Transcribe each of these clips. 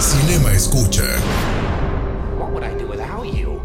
Cinema Escucha. What would I do without you?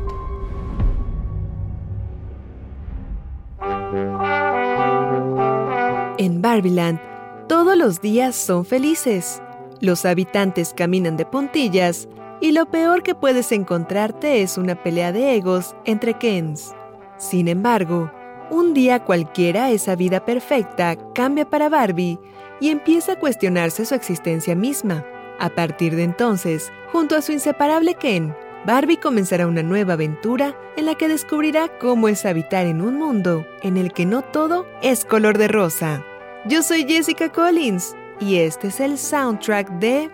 En Barbiland, todos los días son felices. Los habitantes caminan de puntillas y lo peor que puedes encontrarte es una pelea de egos entre Kens. Sin embargo, un día cualquiera esa vida perfecta cambia para Barbie y empieza a cuestionarse su existencia misma. A partir de entonces, junto a su inseparable Ken, Barbie comenzará una nueva aventura en la que descubrirá cómo es habitar en un mundo en el que no todo es color de rosa. Yo soy Jessica Collins y este es el soundtrack de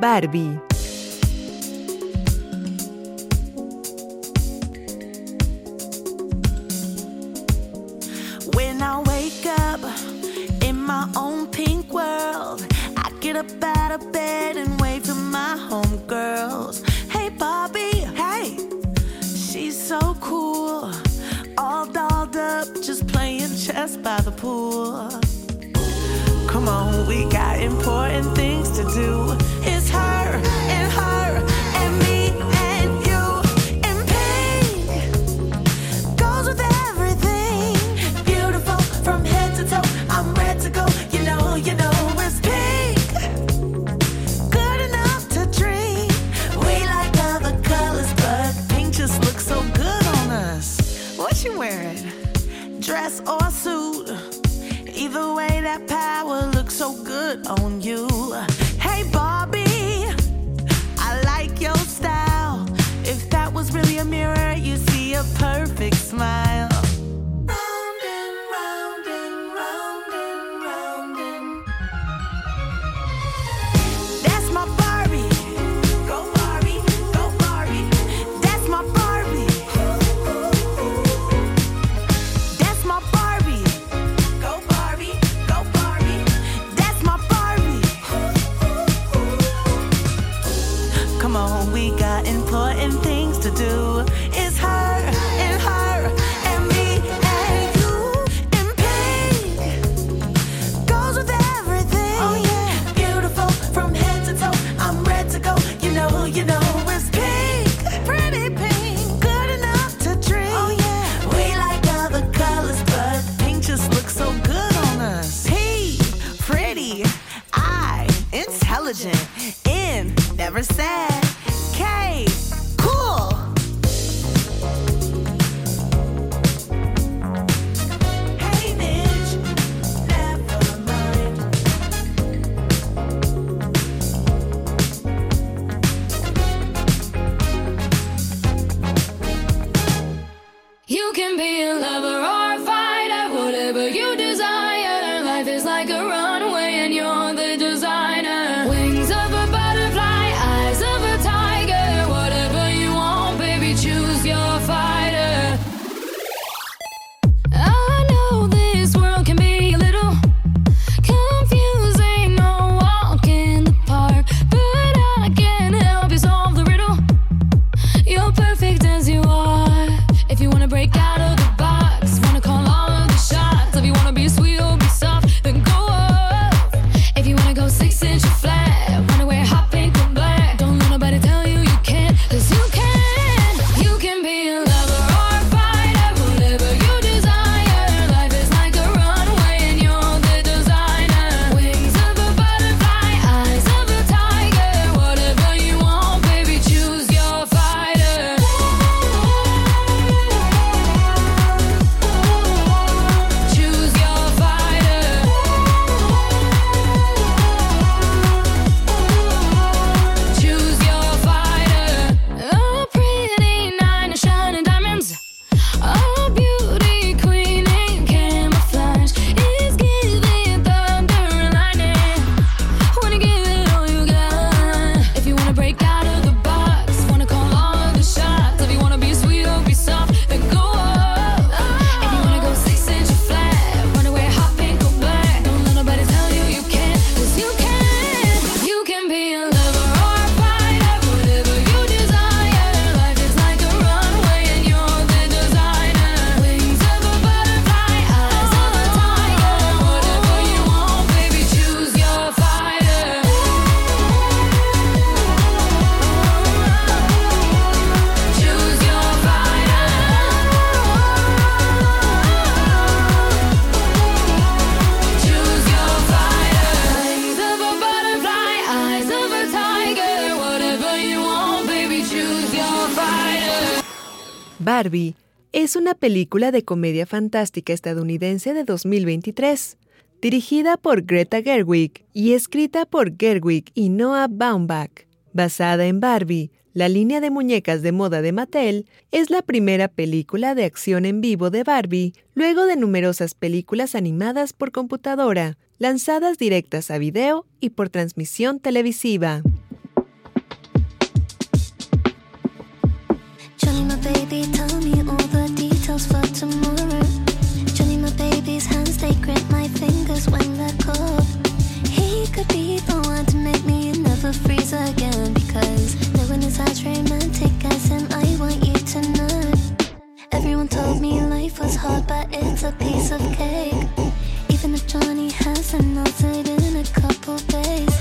Barbie. When I wake up in my own pink world, get up out of bed and wave to my homegirls. Hey, Bobby, hey, she's so cool. All dolled up, just playing chess by the pool. Come on, we got important things to do. It's película de comedia fantástica estadounidense de 2023, dirigida por Greta Gerwig y escrita por Gerwig y Noah Baumbach. Basada en Barbie, la línea de muñecas de moda de Mattel, es la primera película de acción en vivo de Barbie, luego de numerosas películas animadas por computadora, lanzadas directas a video y por transmisión televisiva. Fingers when they're cold. He could be the one to make me never freeze again. Because no one is as romantic as him, I want you to know. Everyone told me life was hard, but it's a piece of cake. Even if Johnny hasn't melted in a couple days.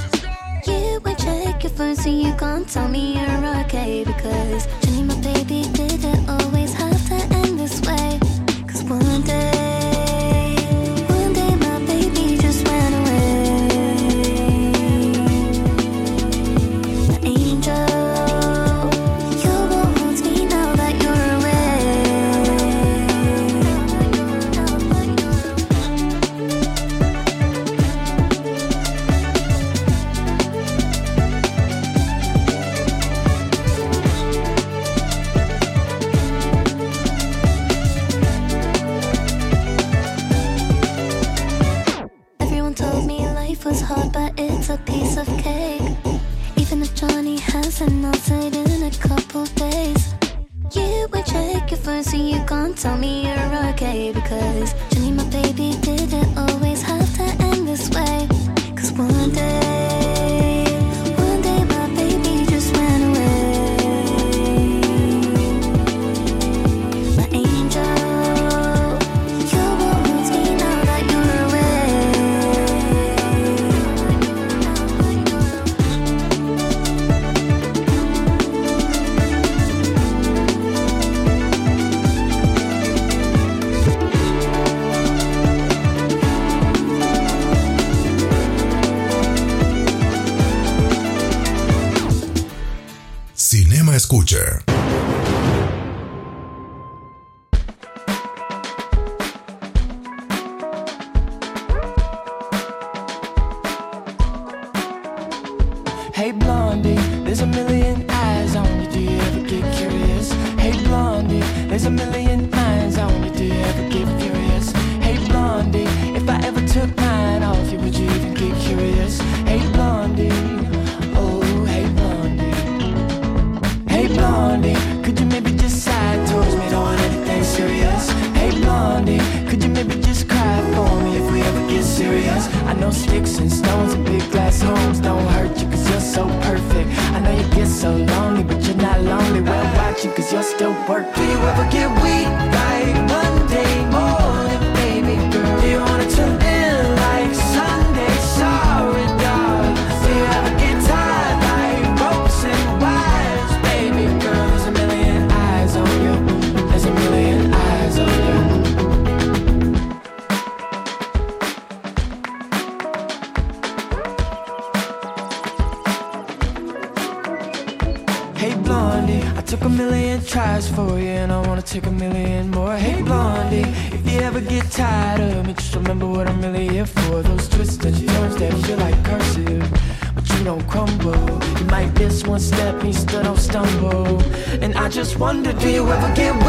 You won't check your phone, so you can't tell me you're okay. Because Johnny, my baby, did it always have to end this way? Cause one day, of cake. Even if Johnny hasn't melted in a couple days. You won't check your phone, so you can't tell me you're okay. Because Johnny, my baby, did it always have to end this way? Cause one day, Escucha. Don't hurt you cause you're so perfect. I know you get so lonely, but you're not lonely. Well, watch you cause you're still working. Do you ever get weak Wonder, do you ever get?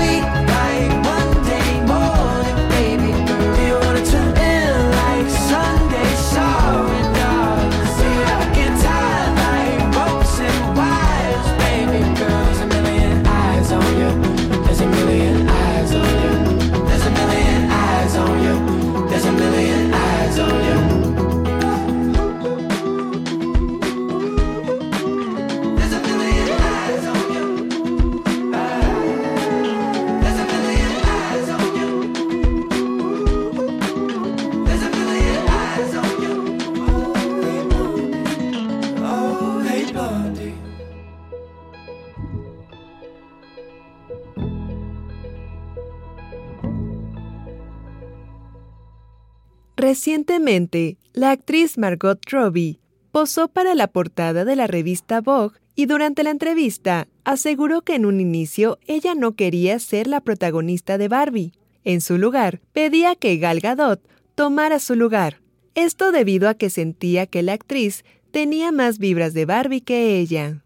Recientemente, la actriz Margot Robbie posó para la portada de la revista Vogue y durante la entrevista aseguró que en un inicio ella no quería ser la protagonista de Barbie. En su lugar, pedía que Gal Gadot tomara su lugar. Esto debido a que sentía que la actriz tenía más vibras de Barbie que ella.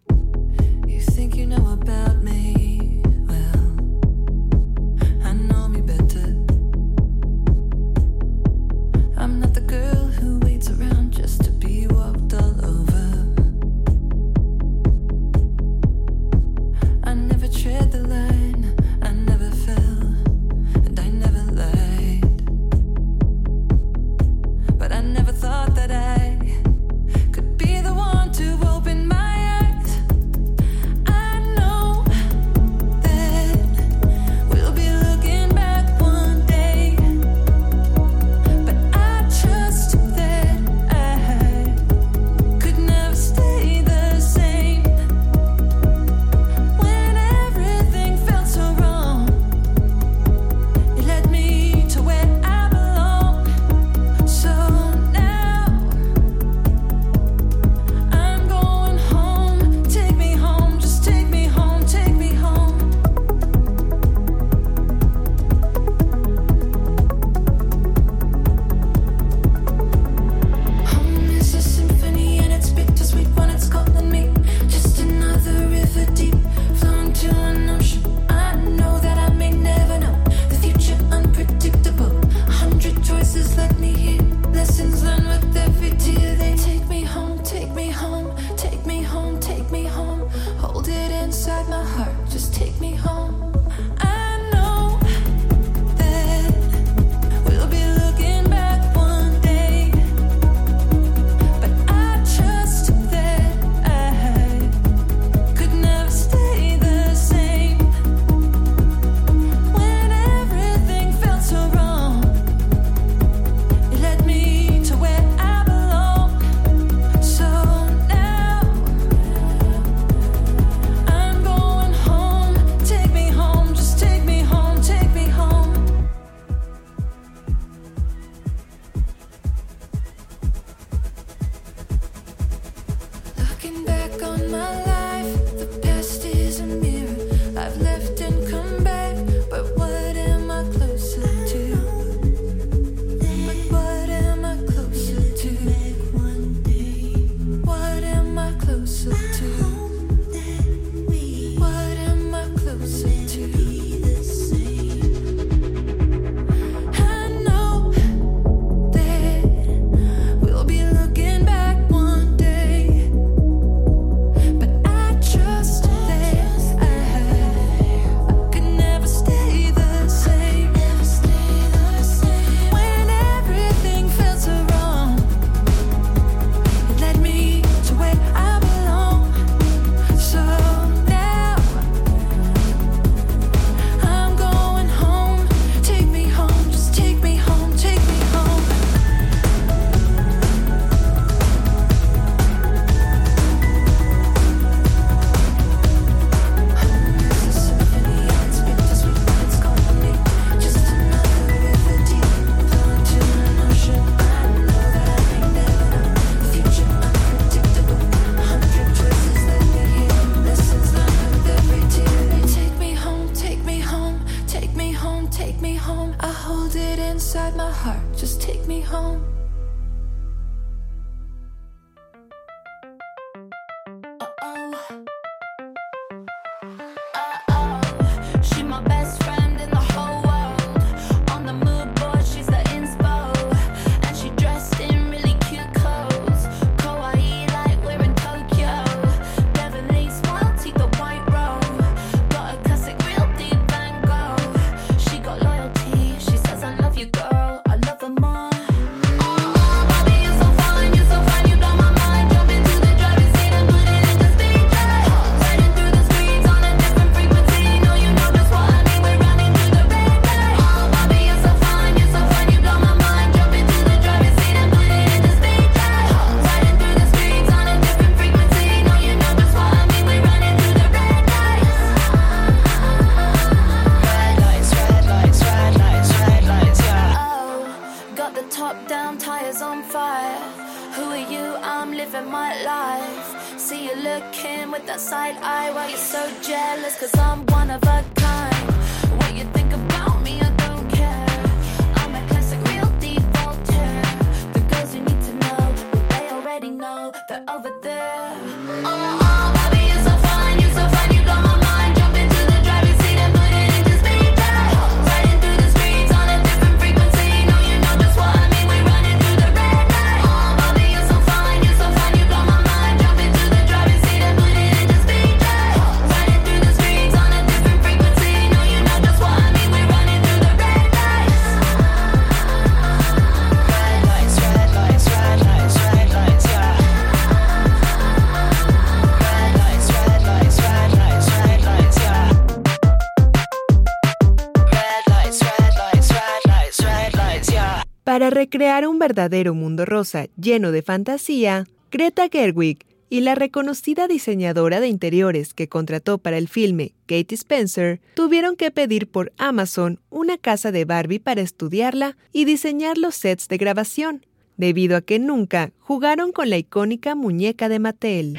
Para recrear un verdadero mundo rosa lleno de fantasía, Greta Gerwig y la reconocida diseñadora de interiores que contrató para el filme, Katie Spencer, tuvieron que pedir por Amazon una casa de Barbie para estudiarla y diseñar los sets de grabación, debido a que nunca jugaron con la icónica muñeca de Mattel.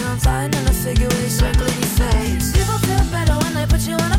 I'm flying in a figure eight, circling your face. People feel better when they put you on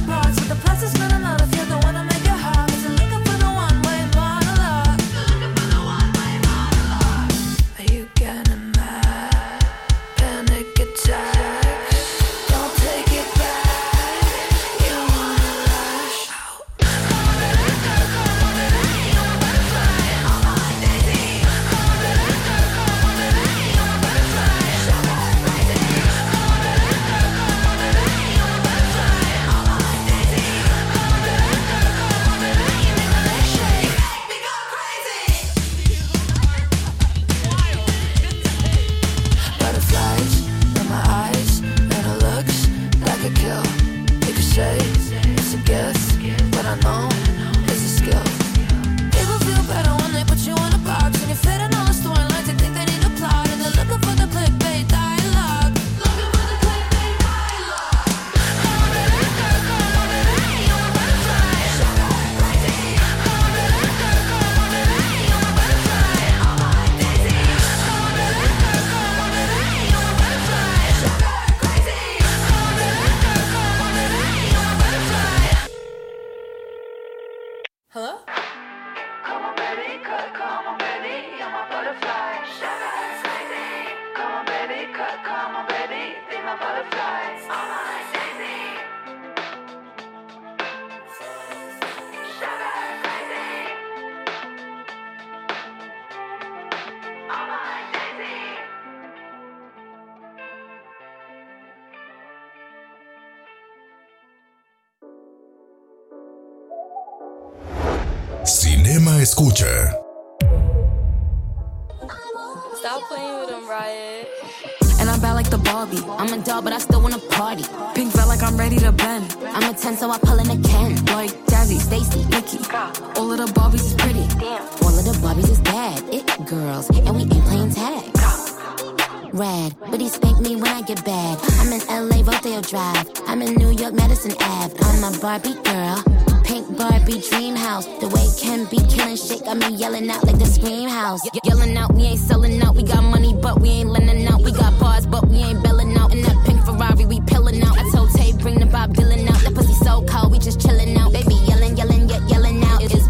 Cinema Escucha. Stop playing with him, Riot. And I'm bad like the Barbie. I'm a doll, but I still wanna party. Pink felt like I'm ready to bend. I'm a 10, so I pull in a Ken. Like Jazzy, Stacy, Nikki. All of the Barbies is pretty. Damn, all of the Barbies is bad. It girls, and we ain't playing tag. Rad, but he spank me when I get bad. I'm in LA, Rodeo Drive. I'm in New York, Madison Ave. I'm a Barbie girl. Pink Barbie dream house. The way Ken be killing shit got me yelling out like the scream house. Ye- yelling out, we ain't selling out. We got money, but we ain't lending out. We got bars, but we ain't belling out. In that pink Ferrari, we pillin' out. I told Tay, bring the Bob Dylan out. That pussy so cold, we just chillin' out. Baby yelling, yelling, yet yelling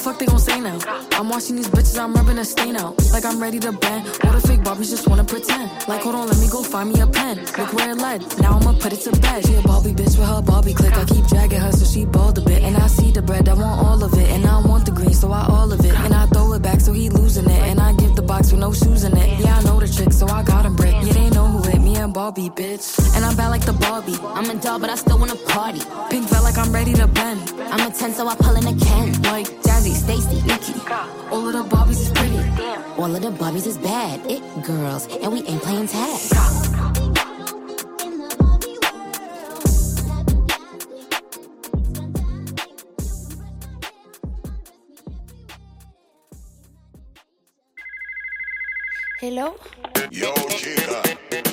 fuck they gon' say now? I'm watching these bitches, I'm rubbing a stain out. Like I'm ready to bend. All the fake Barbies just wanna pretend. Like, hold on, let me go find me a pen. Look where it led. Now I'ma put it to bed. She a Barbie bitch with her Barbie click. I keep dragging her so she bald a bit. And I see the bread, I want all of it. And I want the green, so I all of it. And I throw it back so he losing it. And I give the box with no shoes in it. Yeah, I know the trick, so I got him brick. Yeah, they know who damn Barbie, bitch. And I'm bad like the Barbie. I'm a doll, but I still wanna party. Pink felt like I'm ready to bend. I'm a 10, so I pull in a can. Like Jazzy, Stacy, Nikki. All of the Barbies is pretty. Damn. All of the Barbies is bad. It girls, and we ain't playing tag. Hello. Yo, chica.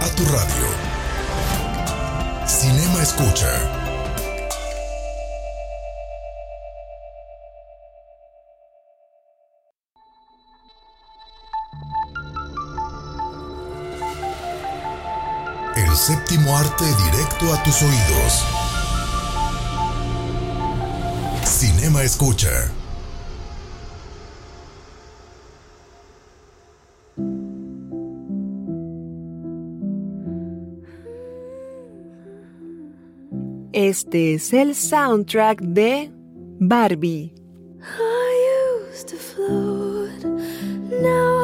a tu radio. Cinema Escucha. El séptimo arte directo a tus oídos. Cinema Escucha. Este es el soundtrack de Barbie. I used to float, now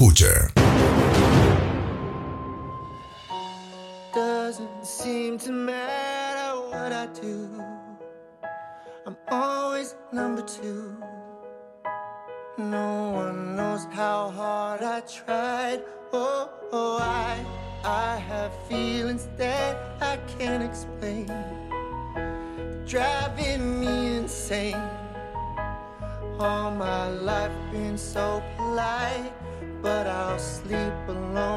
escucha. belong.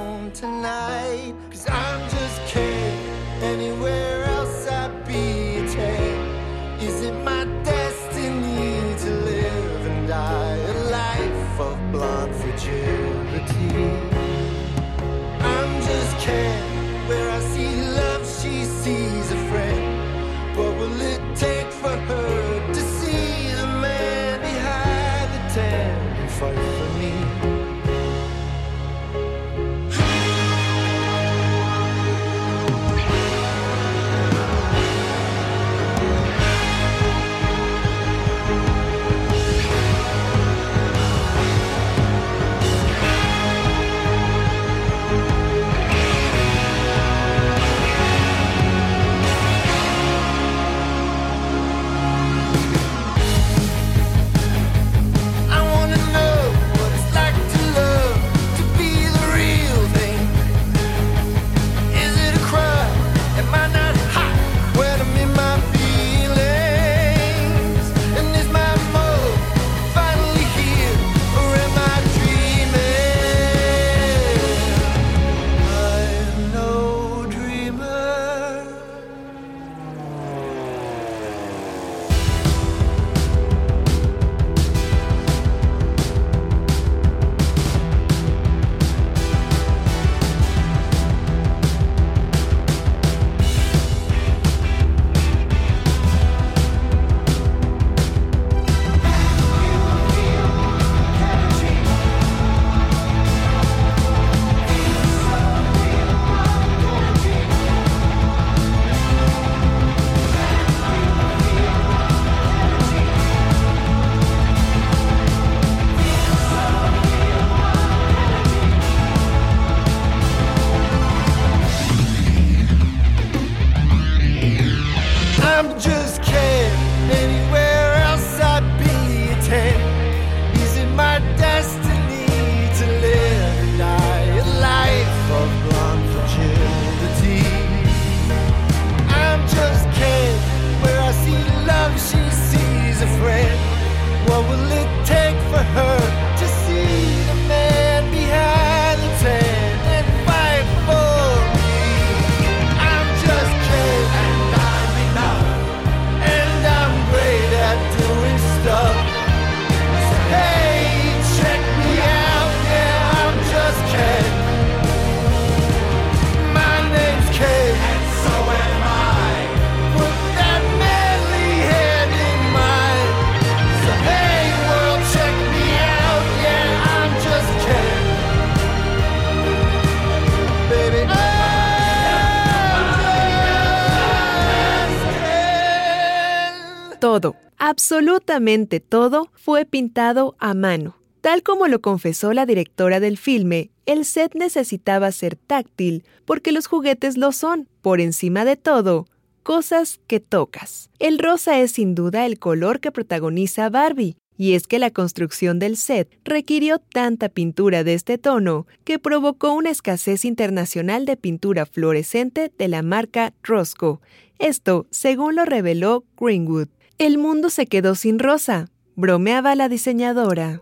Absolutamente todo fue pintado a mano. Tal como lo confesó la directora del filme, el set necesitaba ser táctil porque los juguetes lo son, por encima de todo, cosas que tocas. El rosa es sin duda el color que protagoniza Barbie, y es que la construcción del set requirió tanta pintura de este tono que provocó una escasez internacional de pintura fluorescente de la marca Rosco. Esto, según lo reveló Greenwood, el mundo se quedó sin Rosa, bromeaba la diseñadora.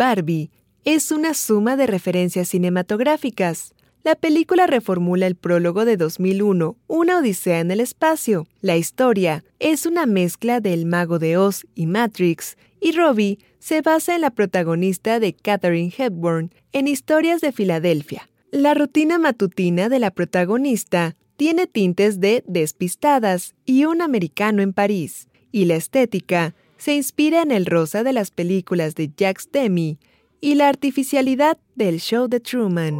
Barbie es una suma de referencias cinematográficas. La película reformula el prólogo de 2001, Una Odisea en el Espacio. La historia es una mezcla de El Mago de Oz y Matrix, y Robbie se basa en la protagonista de Katherine Hepburn en Historias de Filadelfia. La rutina matutina de la protagonista tiene tintes de Despistadas y Un Americano en París, y la estética se inspira en el rosa de las películas de Jack Demi y la artificialidad del show de Truman.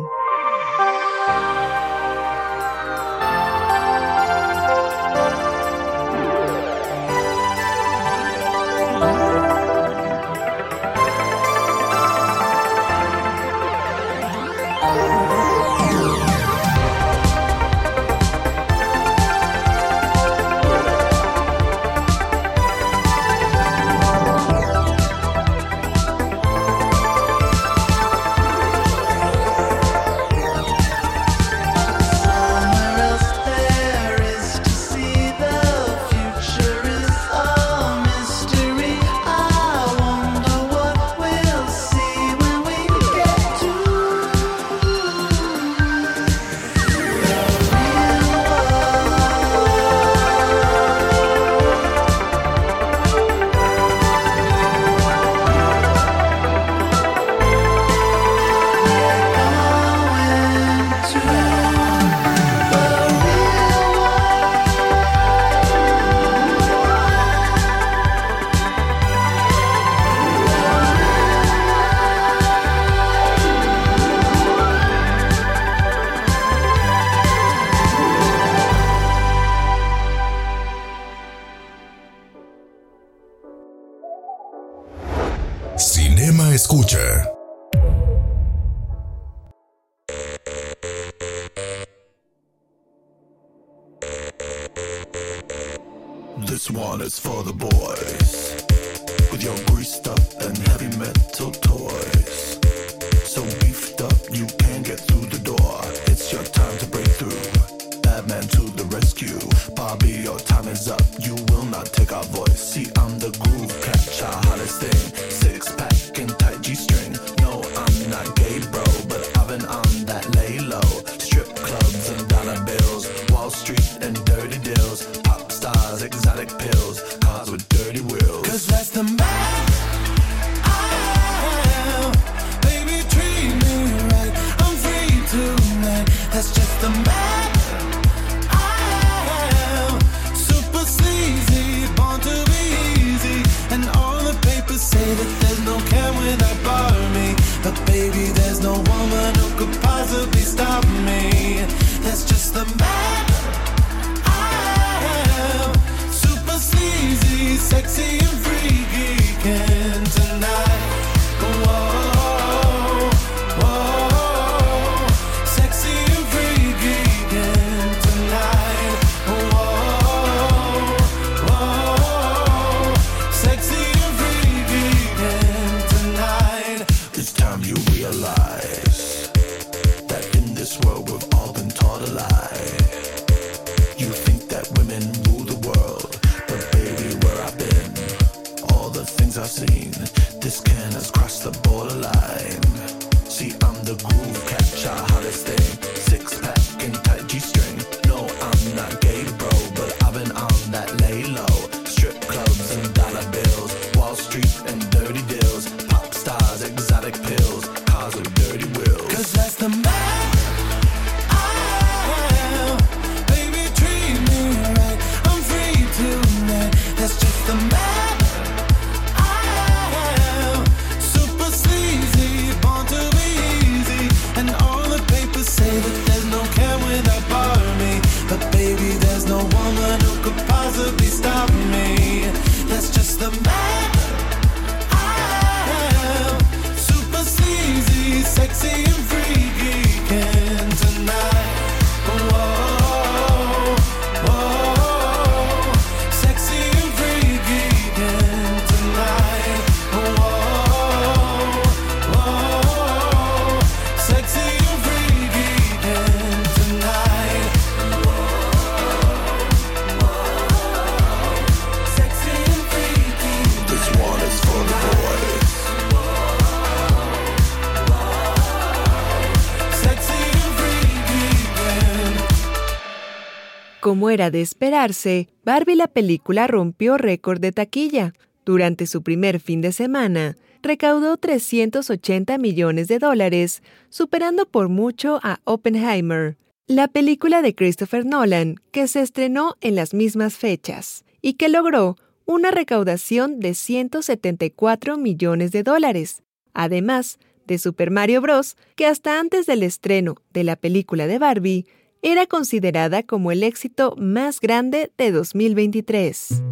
de esperarse, Barbie la película rompió récord de taquilla. Durante su primer fin de semana, recaudó 380 millones de dólares, superando por mucho a Oppenheimer, la película de Christopher Nolan, que se estrenó en las mismas fechas y que logró una recaudación de 174 millones de dólares, además de Super Mario Bros., que hasta antes del estreno de la película de Barbie era considerada como el éxito más grande de 2023.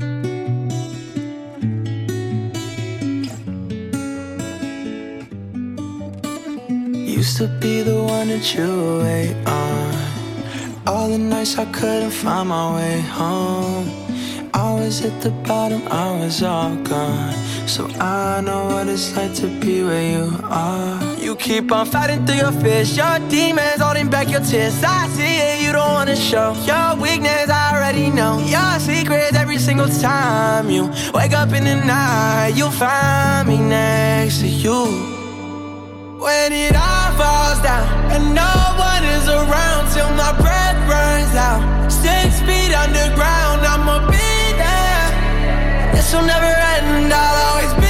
Used to be the one that you wait on. All the nights I couldn't find my way home. I was at the bottom, I was all gone. So I know what it's like to be where you are. you keep on fighting through your fears. Your demons holding back your tears. I see it, you don't wanna show. Your weakness, I already know. Your secrets, every single time you wake up in the night, you'll find me next to you. When it all falls down and no one is around till my breath runs out. Six feet underground, I'ma be there. This will never end, I'll always be.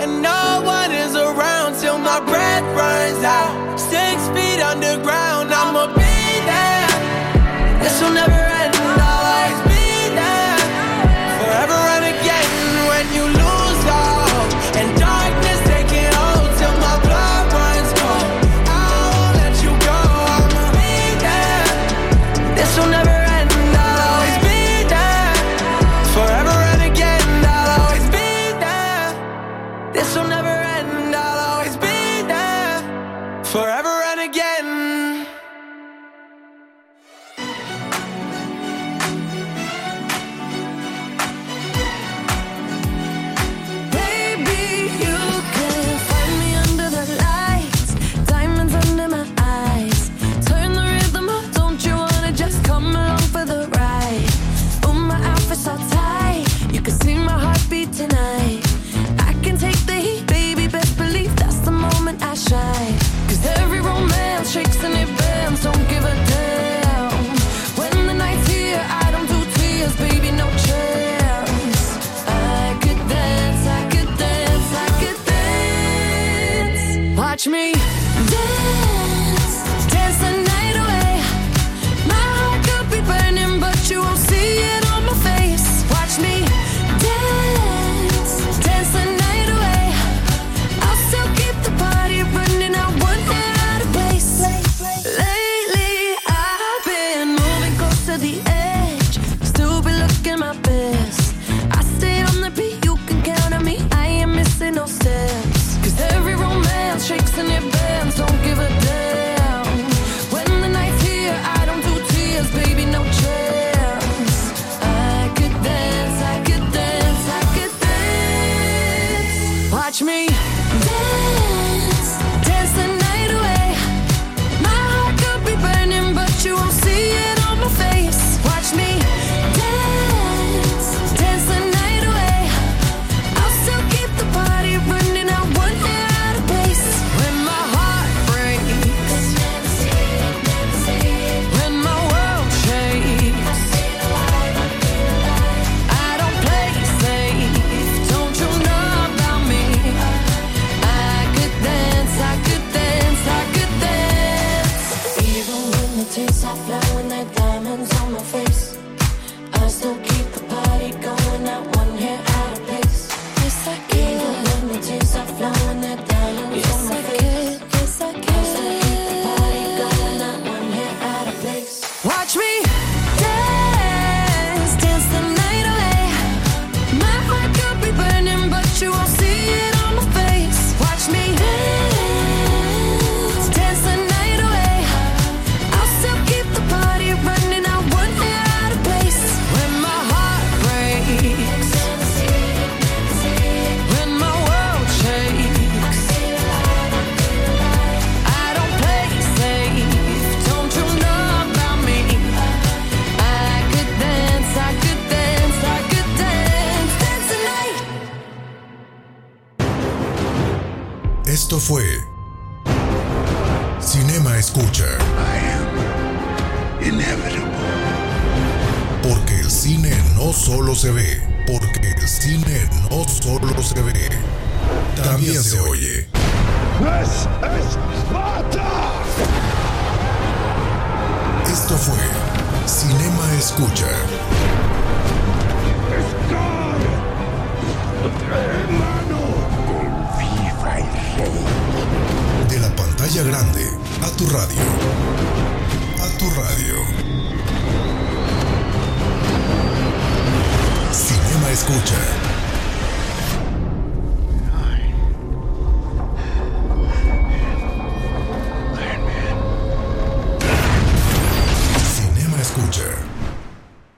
And no one is around till my breath runs out. Six feet underground.